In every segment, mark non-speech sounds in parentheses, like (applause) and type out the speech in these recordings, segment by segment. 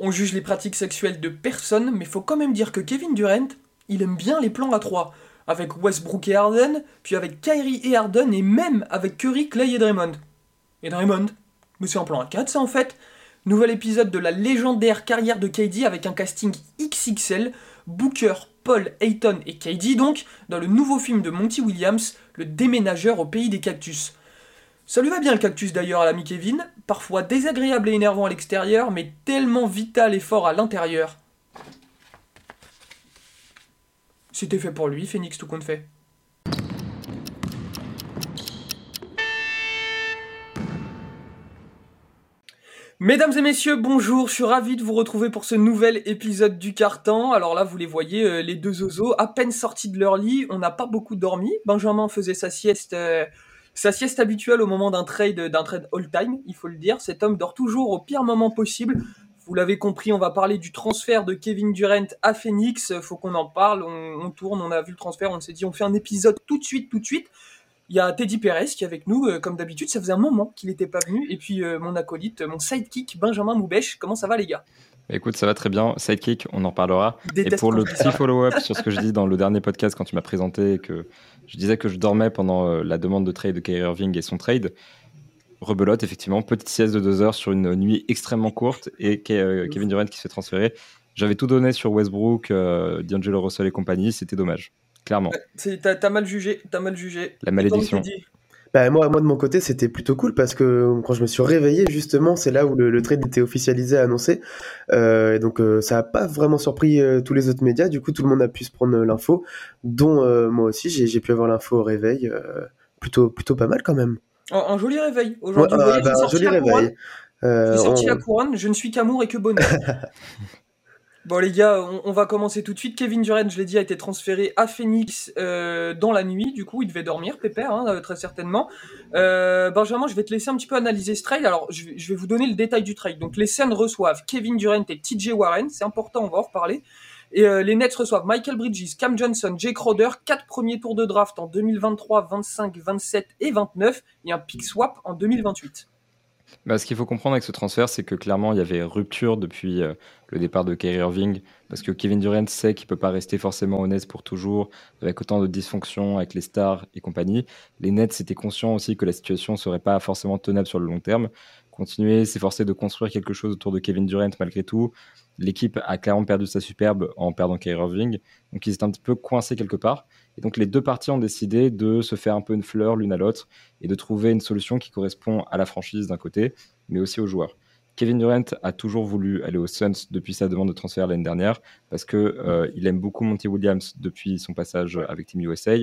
On juge les pratiques sexuelles de personne, mais faut quand même dire que Kevin Durant, il aime bien les plans à 3. Avec Westbrook et Harden, puis avec Kyrie et Harden, et même avec Curry, Clay et Draymond. Et Draymond Mais c'est un plan à 4 ça en fait Nouvel épisode de la légendaire carrière de KD avec un casting XXL, Booker, Paul, Ayton et KD donc, dans le nouveau film de Monty Williams, Le déménageur au pays des cactus. Ça lui va bien le cactus d'ailleurs à l'ami Kevin, parfois désagréable et énervant à l'extérieur, mais tellement vital et fort à l'intérieur. C'était fait pour lui, Phoenix tout compte fait. Mesdames et messieurs, bonjour, je suis ravi de vous retrouver pour ce nouvel épisode du Carton. Alors là, vous les voyez, euh, les deux oiseaux, à peine sortis de leur lit, on n'a pas beaucoup dormi. Benjamin faisait sa sieste, euh, sa sieste habituelle au moment d'un trade, d'un trade all-time, il faut le dire. Cet homme dort toujours au pire moment possible. Vous l'avez compris, on va parler du transfert de Kevin Durant à Phoenix. Faut qu'on en parle, on, tourne, on a vu le transfert, on s'est dit on fait un épisode tout de suite, tout de suite. Il y a Teddy Perez qui est avec nous, euh, comme d'habitude. Ça faisait un moment qu'il n'était pas venu. Et puis euh, mon acolyte, mon sidekick, Benjamin Moubèche. Comment ça va, les gars? Écoute, ça va très bien. Sidekick, on en reparlera. et pour le petit follow-up sur ce que je (laughs) dis dans le dernier podcast quand tu m'as présenté que je disais que je dormais pendant euh, la demande de trade de Kyrie Irving et son trade. Rebelote, effectivement, petite sieste de deux heures sur une nuit extrêmement courte et Kevin Durant qui se fait transférer. J'avais tout donné sur Westbrook, D'Angelo Russell et compagnie, c'était dommage clairement. T'as mal jugé, t'as mal jugé. La malédiction. Bah, moi, moi, de mon côté, c'était plutôt cool parce que quand je me suis réveillé, justement, c'est là où le, trade était officialisé, annoncé. Euh, et donc, euh, ça n'a pas vraiment surpris euh, tous les autres médias. Du coup, tout le monde a pu se prendre l'info, dont moi aussi, j'ai pu avoir l'info au réveil. plutôt, plutôt pas mal quand même. Un, joli réveil. Aujourd'hui, bah, un joli réveil. J'ai sorti la couronne, je ne suis qu'amour et que bonheur. (laughs) Bon les gars, on, va commencer tout de suite. Kevin Durant, je l'ai dit, a été transféré à Phoenix euh, dans la nuit. Du coup, il devait dormir, Pépère, hein, euh, très certainement. Euh, Benjamin, je vais te laisser un petit peu analyser ce trade. Alors, je, vais vous donner le détail du trade. Donc, les scènes reçoivent Kevin Durant et TJ Warren. C'est important, on va en reparler. Et les Nets reçoivent Michael Bridges, Cam Johnson, Jake Crowder, quatre premiers tours de draft en 2023, 25, 27 et 29, et un pick swap en 2028. Bah, ce qu'il faut comprendre avec ce transfert, c'est que clairement, il y avait rupture depuis euh, le départ de Kyrie Irving, parce que Kevin Durant sait qu'il ne peut pas rester forcément honnête pour toujours, avec autant de dysfonctions avec les stars et compagnie. Les Nets étaient conscients aussi que la situation ne serait pas forcément tenable sur le long terme. Continuer, s'efforcer de construire quelque chose autour de Kevin Durant malgré tout. L'équipe a clairement perdu sa superbe en perdant Kyrie Irving, donc ils étaient un petit peu coincés quelque part. Et donc les deux parties ont décidé de se faire un peu une fleur l'une à l'autre et de trouver une solution qui correspond à la franchise d'un côté, mais aussi aux joueurs. Kevin Durant a toujours voulu aller aux Suns depuis sa demande de transfert l'année dernière parce que euh, il aime beaucoup Monty Williams depuis son passage avec Team USA.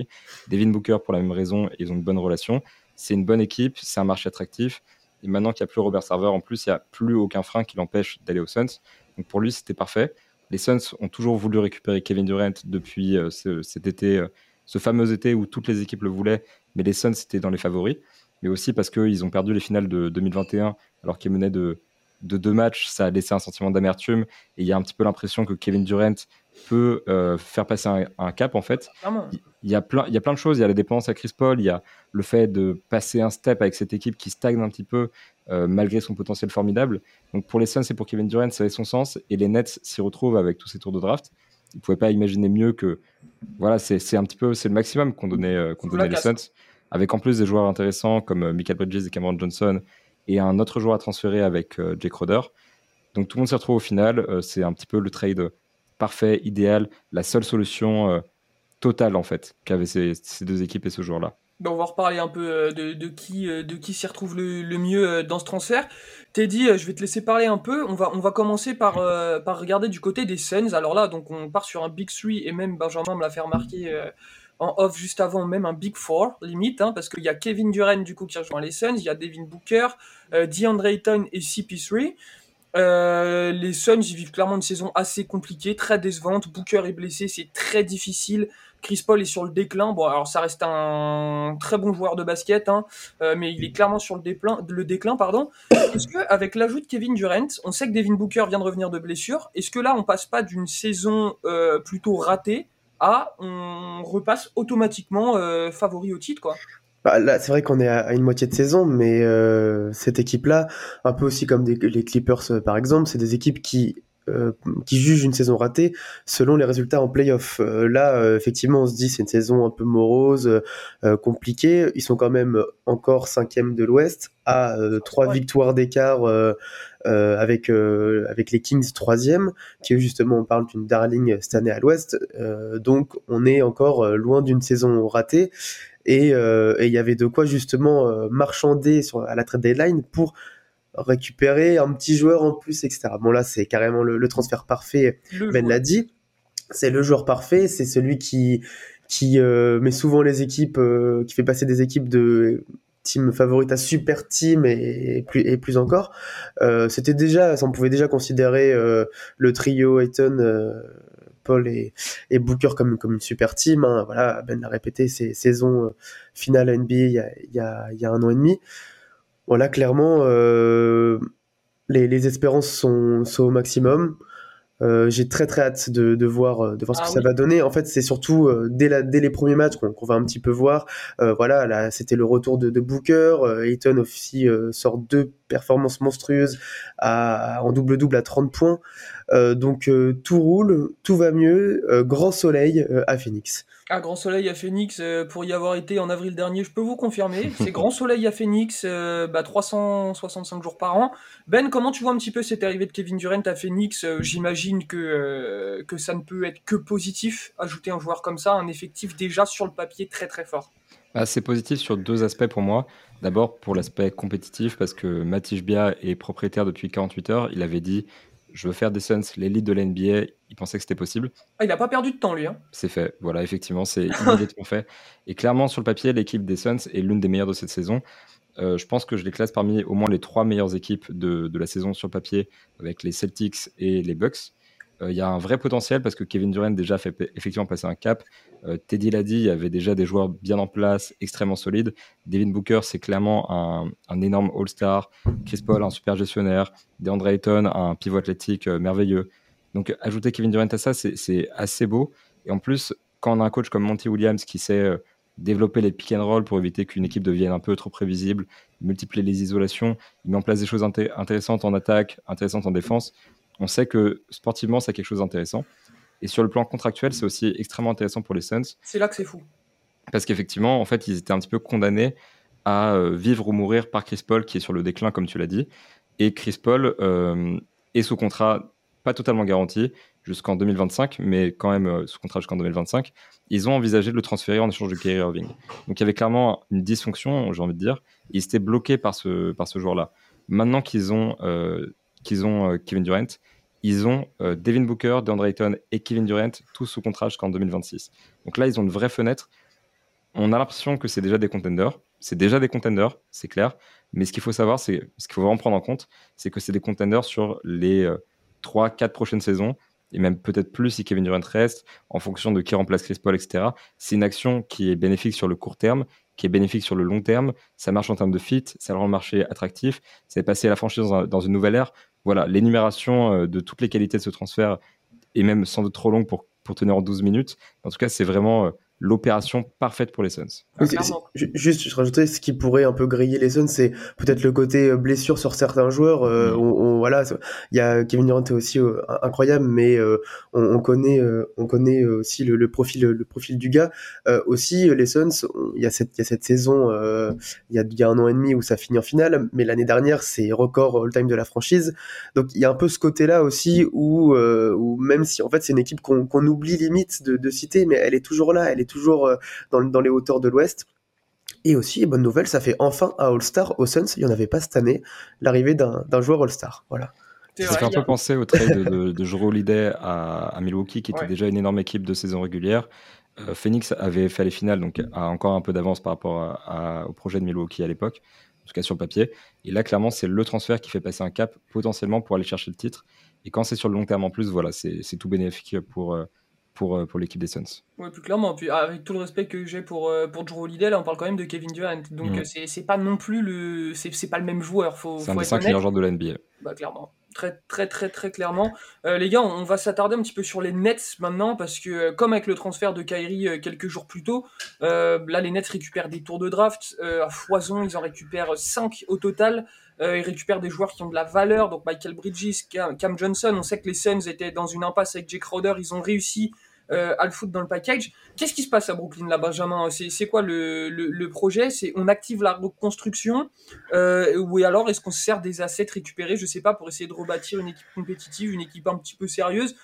Devin Booker pour la même raison, ils ont une bonne relation. C'est une bonne équipe, c'est un marché attractif. Et maintenant qu'il n'y a plus Robert Server, en plus, il n'y a plus aucun frein qui l'empêche d'aller aux Suns. Donc pour lui, c'était parfait. Les Suns ont toujours voulu récupérer Kevin Durant depuis euh, cet été euh, ce fameux été où toutes les équipes le voulaient, mais les Suns étaient dans les favoris, mais aussi parce qu'ils ont perdu les finales de 2021 alors qu'ils menaient de, de deux matchs, ça a laissé un sentiment d'amertume. Et il y a un petit peu l'impression que Kevin Durant peut euh, faire passer un, cap en fait. Il y, a plein, il y a plein de choses, il y a la dépendance à Chris Paul, il y a le fait de passer un step avec cette équipe qui stagne un petit peu euh, malgré son potentiel formidable. Donc pour les Suns et pour Kevin Durant, ça avait son sens et les Nets s'y retrouvent avec tous ces tours de draft ils pouvaient pas imaginer mieux que voilà, c'est un petit peu c'est le maximum qu'on donnait, euh, qu'on donnait les Suns, avec en plus des joueurs intéressants comme euh, Michael Bridges et Cameron Johnson et un autre joueur à transférer avec Jake Roder. Donc tout le monde s'y retrouve au final. c'est un petit peu le trade parfait, idéal, la seule solution totale en fait qu'avaient ces, deux équipes et ce joueur-là. Ben, on va reparler un peu euh, de, qui, euh, de qui s'y retrouve le, mieux euh, dans ce transfert. Teddy, je vais te laisser parler un peu. On va, on va commencer par, par regarder du côté des Suns. Alors là, donc on part sur un Big 3 et même Benjamin me l'a fait remarquer en off juste avant, même un Big 4 limite, hein, parce qu'il y a Kevin Durant du coup qui rejoint les Suns, il y a Devin Booker, DeAndre Ayton et CP3. Les Suns, ils vivent clairement une saison assez compliquée, très décevante. Booker est blessé, c'est très difficile. Chris Paul est sur le déclin. Bon, alors ça reste un très bon joueur de basket, hein, euh, mais il est clairement sur le, déclin. Pardon. Est-ce que avec l'ajout de Kevin Durant, on sait que Devin Booker vient de revenir de blessure. Est-ce que là, on passe pas d'une saison euh, plutôt ratée à on repasse automatiquement euh, favori au titre, quoi? Bah, là, c'est vrai qu'on est à, une moitié de saison, mais cette équipe-là, un peu aussi comme les Clippers par exemple, c'est des équipes qui qui juge une saison ratée selon les résultats en playoff. là, effectivement, on se dit c'est une saison un peu morose, compliquée. Ils sont quand même encore cinquième de l'Ouest à trois victoires d'écart avec avec les Kings troisième, qui justement on parle d'une darling cette année à l'Ouest. donc on est encore loin d'une saison ratée et il y avait de quoi justement marchander sur, à la trade deadline pour récupérer un petit joueur en plus, etc. Bon là, c'est carrément le, transfert parfait. ben l'a dit. C'est le joueur parfait. C'est celui qui qui euh, met souvent les équipes, euh, qui fait passer des équipes de team favorite à super team et, plus et plus encore. Euh, c'était déjà, ça on pouvait déjà considérer le trio Ayton. Paul et, et, Booker comme, comme une super team. Hein. Voilà, Ben l'a répété, c'est saison finale NBA il y a, il y, a, il y a un an et demi voilà, clairement, euh, les, les, espérances sont, sont, au maximum. Euh, j'ai très très hâte de, de voir, de voir ce que ah ça va donner. En fait, c'est surtout euh, dès, la, dès les premiers matchs qu'on va un petit peu voir. Euh, voilà, là, c'était le retour de, de Booker. Ayton aussi sort deux performances monstrueuses à, en double-double à 30 points. donc tout roule, tout va mieux. grand soleil à Phoenix. Ah, grand soleil à Phoenix, euh, pour y avoir été en avril dernier, je peux vous confirmer. (laughs) C'est grand soleil à Phoenix, euh, bah, 365 jours par an. Ben, comment tu vois un petit peu cette arrivée de Kevin Durant à Phoenix euh, J'imagine que, que ça ne peut être que positif, ajouter un joueur comme ça, un effectif déjà sur le papier très très fort. Bah, c'est positif sur deux aspects pour moi. D'abord pour l'aspect compétitif, parce que Matisse Bia est propriétaire depuis 48 heures. Il avait dit je veux faire des Suns l'élite de l'NBA. Il pensait que c'était possible. Ah, il n'a pas perdu de temps, lui. Hein. C'est fait. Voilà, effectivement, c'est immédiatement fait. Et clairement, sur le papier, l'équipe des Suns est l'une des meilleures de cette saison. Euh, je pense que je les classe parmi au moins les trois meilleures équipes de, de la saison sur le papier, avec les Celtics et les Bucks. Euh, il y a un vrai potentiel parce que Kevin Durant déjà fait effectivement passer un cap. Euh, Teddy l'a dit, il y avait déjà des joueurs bien en place, extrêmement solides. Devin Booker, c'est clairement un, énorme All-Star. Chris Paul, un super gestionnaire. DeAndre Ayton, un pivot athlétique euh, merveilleux. Donc ajouter Kevin Durant à ça, c'est assez beau. Et en plus, quand on a un coach comme Monty Williams qui sait développer les pick and roll pour éviter qu'une équipe devienne un peu trop prévisible, multiplier les isolations, il met en place des choses intéressantes en attaque, intéressantes en défense on sait que sportivement, c'est quelque chose d'intéressant. Et sur le plan contractuel, c'est aussi extrêmement intéressant pour les Suns. C'est là que c'est fou. Parce qu'effectivement, en fait, ils étaient un petit peu condamnés à euh, vivre ou mourir par Chris Paul, qui est sur le déclin, comme tu l'as dit. Et Chris Paul euh, est sous contrat pas totalement garanti jusqu'en 2025, mais quand même euh, sous contrat jusqu'en 2025. Ils ont envisagé de le transférer en échange de Kyrie Irving. Donc il y avait clairement une dysfonction, j'ai envie de dire. Ils étaient bloqués par ce, par ce joueur-là. Maintenant qu'ils ont qu'ils ont euh, Kevin Durant, ils ont euh, Devin Booker, DeAndre Ayton et Kevin Durant, tous sous contrat jusqu'en 2026. Donc là, ils ont une vraie fenêtre. On a l'impression que c'est déjà des contenders. C'est déjà des contenders, c'est clair. Mais ce qu'il faut savoir, c'est ce qu'il faut vraiment prendre en compte, c'est que c'est des contenders sur les 3-4 euh, prochaines saisons, et même peut-être plus si Kevin Durant reste, en fonction de qui remplace Chris Paul, etc. C'est une action qui est bénéfique sur le court terme, qui est bénéfique sur le long terme. Ça marche en termes de fit, ça rend le marché attractif, c'est passer la franchise dans, une nouvelle ère voilà, l'énumération euh, de toutes les qualités de ce transfert est même sans doute trop longue pour, pour tenir en 12 minutes. En tout cas, c'est vraiment euh, l'opération parfaite pour les Suns. juste, je rajouterais ce qui pourrait un peu griller les Suns, c'est peut-être le côté euh, blessure sur certains joueurs. Euh, on, voilà, il y a Kevin Durant est aussi euh, incroyable, mais on, connaît, on connaît aussi le, profil, le profil du gars. aussi, les Suns, il y a cette, il y a cette saison, il y a, y, a, un an et demi où ça finit en finale, mais l'année dernière, c'est record all-time de la franchise. Donc il y a un peu ce côté-là aussi où, où même si en fait c'est une équipe qu'on oublie limite de, de citer, mais elle est toujours là, elle est toujours euh, dans, les hauteurs de l'Ouest. Et aussi, bonne nouvelle, ça fait enfin un All-Star au Suns. Il n'y en avait pas cette année, l'arrivée d'un joueur All-Star. Voilà. Ça fait un peu penser au trade de, de, Joro Holiday à, Milwaukee, qui était déjà une énorme équipe de saison régulière. Euh, Phoenix avait fait les finales, donc a encore un peu d'avance par rapport au projet de Milwaukee à l'époque, en tout cas sur le papier. Et là, clairement, c'est le transfert qui fait passer un cap potentiellement pour aller chercher le titre. Et quand c'est sur le long terme en plus, voilà, c'est tout bénéfique pour, euh, pour, euh, pour l'équipe des Suns. Oui, plus clairement. Puis avec tout le respect que j'ai pour, euh, pour Drew Holiday, là, on parle quand même de Kevin Durant. Donc mm. c'est pas non plus le. C'est pas le même joueur. C'est un des 5 meilleurs joueurs de l'NBA. Bah, clairement. Très, très, très, très clairement. Euh, les gars, on va s'attarder un petit peu sur les Nets maintenant, parce que comme avec le transfert de Kyrie quelques jours plus tôt, là, les Nets récupèrent des tours de draft à foison. Ils en récupèrent 5 au total. ils récupèrent des joueurs qui ont de la valeur, donc Michael Bridges, Cam, Johnson. On sait que les Suns étaient dans une impasse avec Jake Crowder, ils ont réussi à le foutre dans le package. Qu'est-ce qui se passe à Brooklyn là, Benjamin? C'est quoi le, le, projet? C'est on active la reconstruction ou alors est-ce qu'on se sert des assets récupérés, je sais pas, pour essayer de rebâtir une équipe compétitive, une équipe un petit peu sérieuse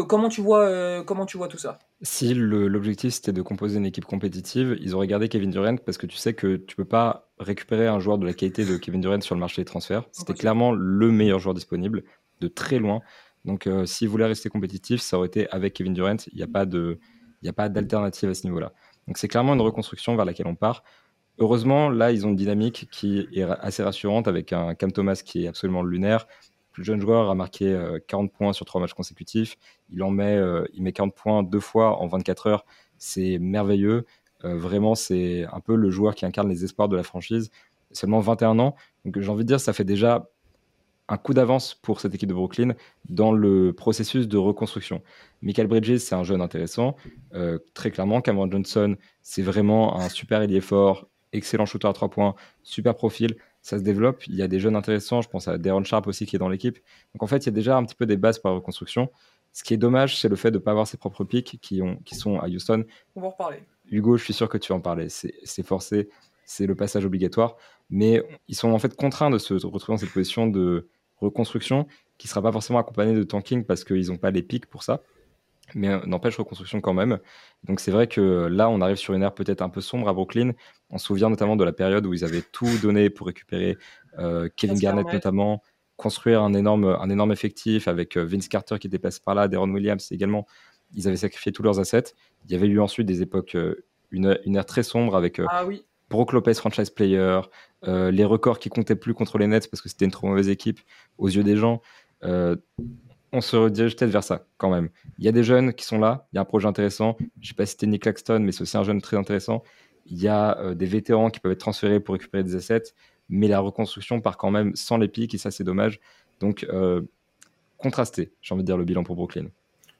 comment tu vois, euh, comment tu vois tout ça? Si l'objectif c'était de composer une équipe compétitive, ils auraient gardé Kevin Durant parce que tu sais que tu peux pas récupérer un joueur de la qualité de Kevin Durant sur le marché des transferts. C'était clairement le meilleur joueur disponible de très loin. Donc euh, s'ils voulaient rester compétitifs, ça aurait été avec Kevin Durant. Il n'y a pas d'alternative à ce niveau-là. Donc c'est clairement une reconstruction vers laquelle on part. Heureusement, là, ils ont une dynamique qui est assez rassurante avec un Cam Thomas qui est absolument lunaire, plus jeune joueur, a marqué 40 euh, points sur trois matchs consécutifs. Il en met, euh, il met 40 points deux fois en 24 heures. C'est merveilleux. Euh, vraiment, c'est un peu le joueur qui incarne les espoirs de la franchise. Seulement 21 ans. Donc j'ai envie de dire, ça fait déjà un coup d'avance pour cette équipe de Brooklyn dans le processus de reconstruction. Michael Bridges, c'est un jeune intéressant, très clairement. Cameron Johnson, c'est vraiment un super ailier fort, excellent shooter à trois points, super profil ça se développe. Il y a des jeunes intéressants. Je pense à Darren Sharp aussi qui est dans l'équipe. Donc en fait, il y a déjà un petit peu des bases pour la reconstruction. Ce qui est dommage, c'est le fait de ne pas avoir ses propres pics qui, ont, qui sont à Houston. On va en reparler. Hugo, je suis sûr que tu en parlais. C'est forcé, c'est le passage obligatoire. Mais ils sont en fait contraints de se retrouver dans cette position de reconstruction qui ne sera pas forcément accompagnée de tanking parce qu'ils n'ont pas les pics pour ça mais euh, n'empêche reconstruction quand même. Donc c'est vrai que là, on arrive sur une ère peut-être un peu sombre à Brooklyn. On se souvient notamment de la période où ils avaient tout donné pour récupérer euh, Kevin Garnett notamment, construire un énorme, un énorme effectif avec euh, Vince Carter qui dépasse par là, Deron Williams également. Ils avaient sacrifié tous leurs assets. Il y avait eu ensuite des époques, une, une ère très sombre avec ah, oui. Brook Lopez franchise player, les records qui comptaient plus contre les Nets parce que c'était une trop mauvaise équipe aux yeux des gens on se redirige peut-être vers ça quand même. Il y a des jeunes qui sont là, il y a un projet intéressant. Je sais pas si c'était Nick Claxton, mais c'est aussi un jeune très intéressant. Il y a euh, des vétérans qui peuvent être transférés pour récupérer des assets, mais la reconstruction part quand même sans les pics et ça c'est dommage. Donc euh, contrasté, j'ai envie de dire le bilan pour Brooklyn.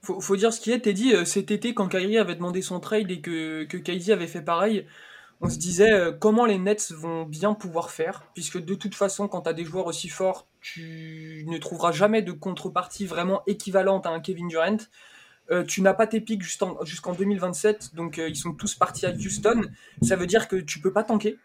Faut, faut dire ce qui est, Teddy, euh, cet été quand Kyrie avait demandé son trade et que, que avait fait pareil, on se disait euh, comment les Nets vont bien pouvoir faire, puisque de toute façon, quand tu as des joueurs aussi forts, tu ne trouveras jamais de contrepartie vraiment équivalente à un Kevin Durant. Euh, tu n'as pas tes pics jusqu'en 2027, donc euh, ils sont tous partis à Houston. Ça veut dire que tu peux pas tanker.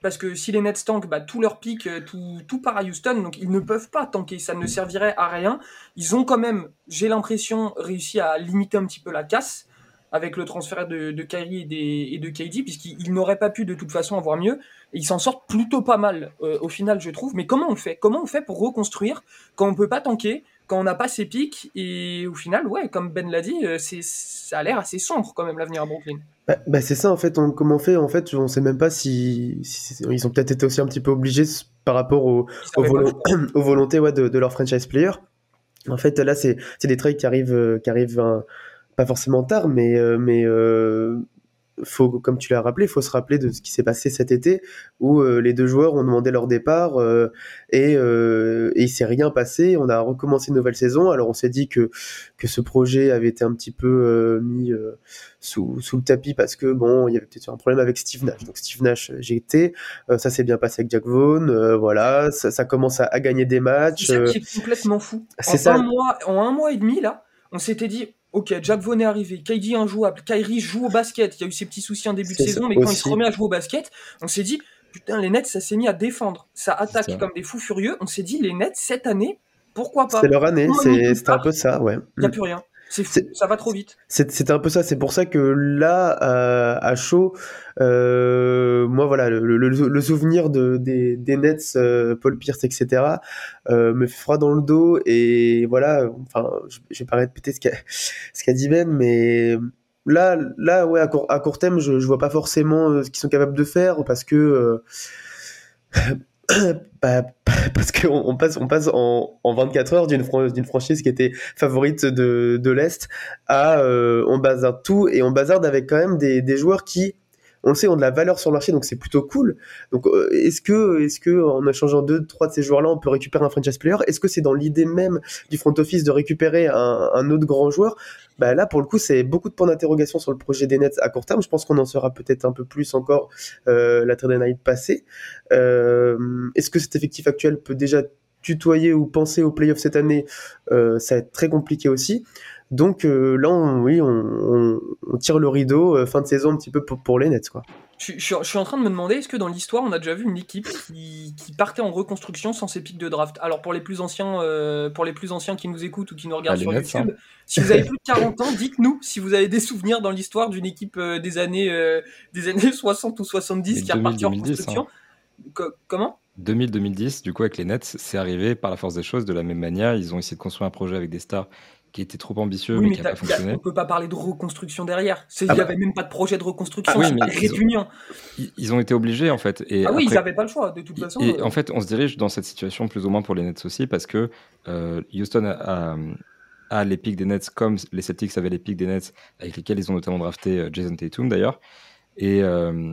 Parce que si les Nets tankent, bah, tous leurs pics, tout, tout part à Houston, donc ils ne peuvent pas tanker, ça ne servirait à rien. Ils ont quand même, j'ai l'impression, réussi à limiter un petit peu la casse avec le transfert de, de Kyrie et, de KD, puisqu'ils n'auraient pas pu de toute façon avoir mieux. Et ils s'en sortent plutôt pas mal euh, au final, je trouve. Mais comment on fait? Comment on fait pour reconstruire quand on peut pas tanker, quand on n'a pas ses pics? Et au final, ouais, comme Ben l'a dit, euh, c'est ça a l'air assez sombre quand même l'avenir à Brooklyn. Bah, bah, c'est ça en fait. On, comment on fait? En fait, on sait même pas si, ils ont peut-être été aussi un petit peu obligés par rapport (clears throat) aux volontés ouais, de, de leur franchise player. En fait, là, c'est des trades qui arrivent, euh, qui arrivent pas forcément tard, mais, euh, mais euh, faut, comme tu l'as rappelé, il faut se rappeler de ce qui s'est passé cet été où euh, les deux joueurs ont demandé leur départ et, et il s'est rien passé. On a recommencé une nouvelle saison. Alors on s'est dit que, que ce projet avait été un petit peu mis sous, sous, le tapis parce que bon, il y avait peut-être un problème avec Steve Nash. Donc Steve Nash, j'ai été. ça s'est bien passé avec Jack Vaughn. voilà, ça, ça, commence à, à, gagner des matchs. C'est complètement fou. C'est ça. Un mois, en un mois et demi là, on s'était dit Ok, Jack Vaughn est arrivé, KD injouable, Kyrie joue au basket, il y a eu ses petits soucis en début de saison, mais quand il se remet à jouer au basket, on s'est dit, putain, les Nets, ça s'est mis à défendre, ça attaque comme des fous furieux, on s'est dit, les Nets, cette année, pourquoi pas? C'est leur année, c'est un peu ça, ouais. Il n'y a plus rien. C'est ça va trop vite. C'était un peu ça. C'est pour ça que là, euh, à chaud, euh, moi voilà, le, souvenir de, des, des Nets, euh, Paul Pierce, etc., me fait froid dans le dos. Et voilà, enfin, je, je vais pas répéter ce qu'a dit Ben, mais là, là, ouais, à court, à court terme, je, je vois pas forcément ce qu'ils sont capables de faire parce que (coughs) bah, (laughs) parce qu'on on passe, on passe en, en 24 heures d'une franchise qui était favorite de, de l'Est à euh, on bazarde tout et on bazarde avec quand même des, des joueurs qui on le sait, ont de la valeur sur le marché, donc c'est plutôt cool. Donc, euh, est-ce que, est-ce que en échangeant deux, trois de ces joueurs-là, on peut récupérer un franchise player? Est-ce que c'est dans l'idée même du front office de récupérer un, autre grand joueur? Bah là, pour le coup, c'est beaucoup de points d'interrogation sur le projet des Nets à court terme. Je pense qu'on en saura peut-être un peu plus encore euh, la trade night passée. Euh, Est-ce que cet effectif actuel peut déjà tutoyer ou penser aux playoffs cette année? Ça va être très compliqué aussi. Donc euh, là, on, oui, on, on, on, tire le rideau euh, fin de saison un petit peu pour, pour les Nets, quoi. Je, je, je, suis en train de me demander, est-ce que dans l'histoire, on a déjà vu une équipe qui, qui, partait en reconstruction sans ses pics de draft? Alors pour les plus anciens, euh, pour les plus anciens qui nous écoutent ou qui nous regardent ah, sur Nets, YouTube, hein. si vous avez (laughs) plus de 40 ans, dites-nous si vous avez des souvenirs dans l'histoire d'une équipe euh, des années euh, des années (laughs) 60 ou 70 qui est repartie en reconstruction. Hein. Co comment? 2000-2010, du coup avec les Nets, c'est arrivé par la force des choses de la même manière. Ils ont essayé de construire un projet avec des stars qui était trop ambitieux, oui, mais, mais qui n'a pas fonctionné. On peut pas parler de reconstruction derrière. Il n'y ah bah... avait même pas de projet de reconstruction, ah oui. Ils, ils, ont été obligés, en fait. Et ah oui, après... ils n'avaient pas le choix, de toute façon. Et, et, en fait, on se dirige dans cette situation plus ou moins pour les Nets aussi, parce que euh, Houston a, a, a, les pics des Nets comme les Celtics avaient les pics des Nets, avec lesquels ils ont notamment drafté euh, Jason Tatum, d'ailleurs. Et, euh,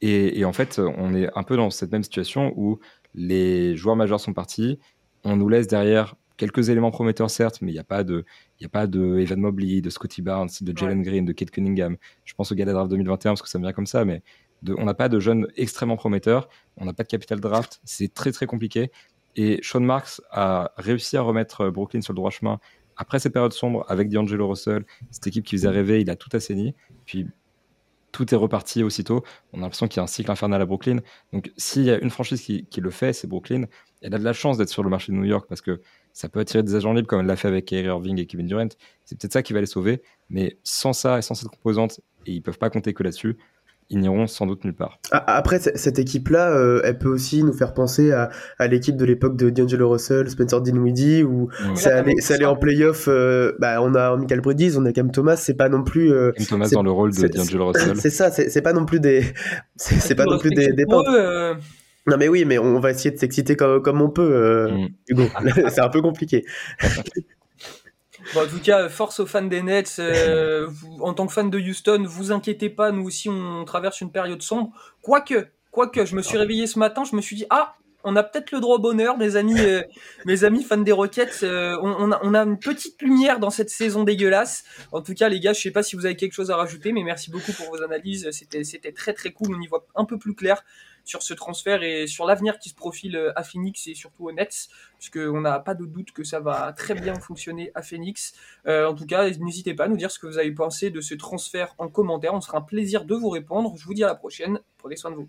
et, et en fait, on est un peu dans cette même situation où les joueurs majeurs sont partis, on nous laisse derrière quelques éléments prometteurs certes, mais il n'y a pas de, il y a pas de Evan Mobley, de Scotty Barnes, de Jalen ouais. Green, de Kate Cunningham. Je pense au de draft 2021 parce que ça me vient comme ça, mais de, on n'a pas de jeunes extrêmement prometteurs, on n'a pas de capital draft, c'est très très compliqué. Et Sean Marks a réussi à remettre Brooklyn sur le droit chemin après ces périodes sombres avec D'Angelo Russell, cette équipe qui faisait rêver, il a tout assaini. Puis tout est reparti aussitôt. On a l'impression qu'il y a un cycle infernal à Brooklyn. Donc, s'il y a une franchise qui, qui le fait, c'est Brooklyn. Elle a de la chance d'être sur le marché de New York parce que ça peut attirer des agents libres comme elle l'a fait avec Kyrie Irving et Kevin Durant. C'est peut-être ça qui va les sauver. Mais sans ça et sans cette composante, et ils peuvent pas compter que là-dessus, ils n'iront sans doute nulle part. Après, cette équipe-là, euh, elle peut aussi nous faire penser à, à l'équipe de l'époque de D'Angelo Russell, Spencer Dinwiddie, où mmh. ça, allait, ça allait en playoff. Euh, bah, on a Michael Bridges, on a Cam Thomas, c'est pas non plus. Euh, Cam Thomas dans le rôle de D'Angelo Russell. C'est ça, c'est pas non plus des. (laughs) C'est pas non plus des, des. Non mais oui, mais on va essayer de s'exciter comme, comme on peut, euh, mmh. Hugo. (laughs) c'est un peu compliqué. Bon, en tout cas, force aux fans des Nets. Euh, vous, en tant que fan de Houston, vous inquiétez pas, nous aussi on traverse une période sombre. Quoique, quoique, je me suis réveillé ce matin, je me suis dit ah, on a peut-être le droit au bonheur, mes amis, euh, mes amis fans des Rockets. Euh, on, on, a, on, a, une petite lumière dans cette saison dégueulasse. En tout cas, les gars, je sais pas si vous avez quelque chose à rajouter, mais merci beaucoup pour vos analyses. C'était, c'était très très cool. On y voit un peu plus clair sur ce transfert et sur l'avenir qui se profile à Phoenix et surtout aux Nets, puisqu'on n'a pas de doute que ça va très bien fonctionner à Phoenix. Euh, en tout cas, n'hésitez pas à nous dire ce que vous avez pensé de ce transfert en commentaire. On sera un plaisir de vous répondre. Je vous dis à la prochaine. Prenez soin de vous.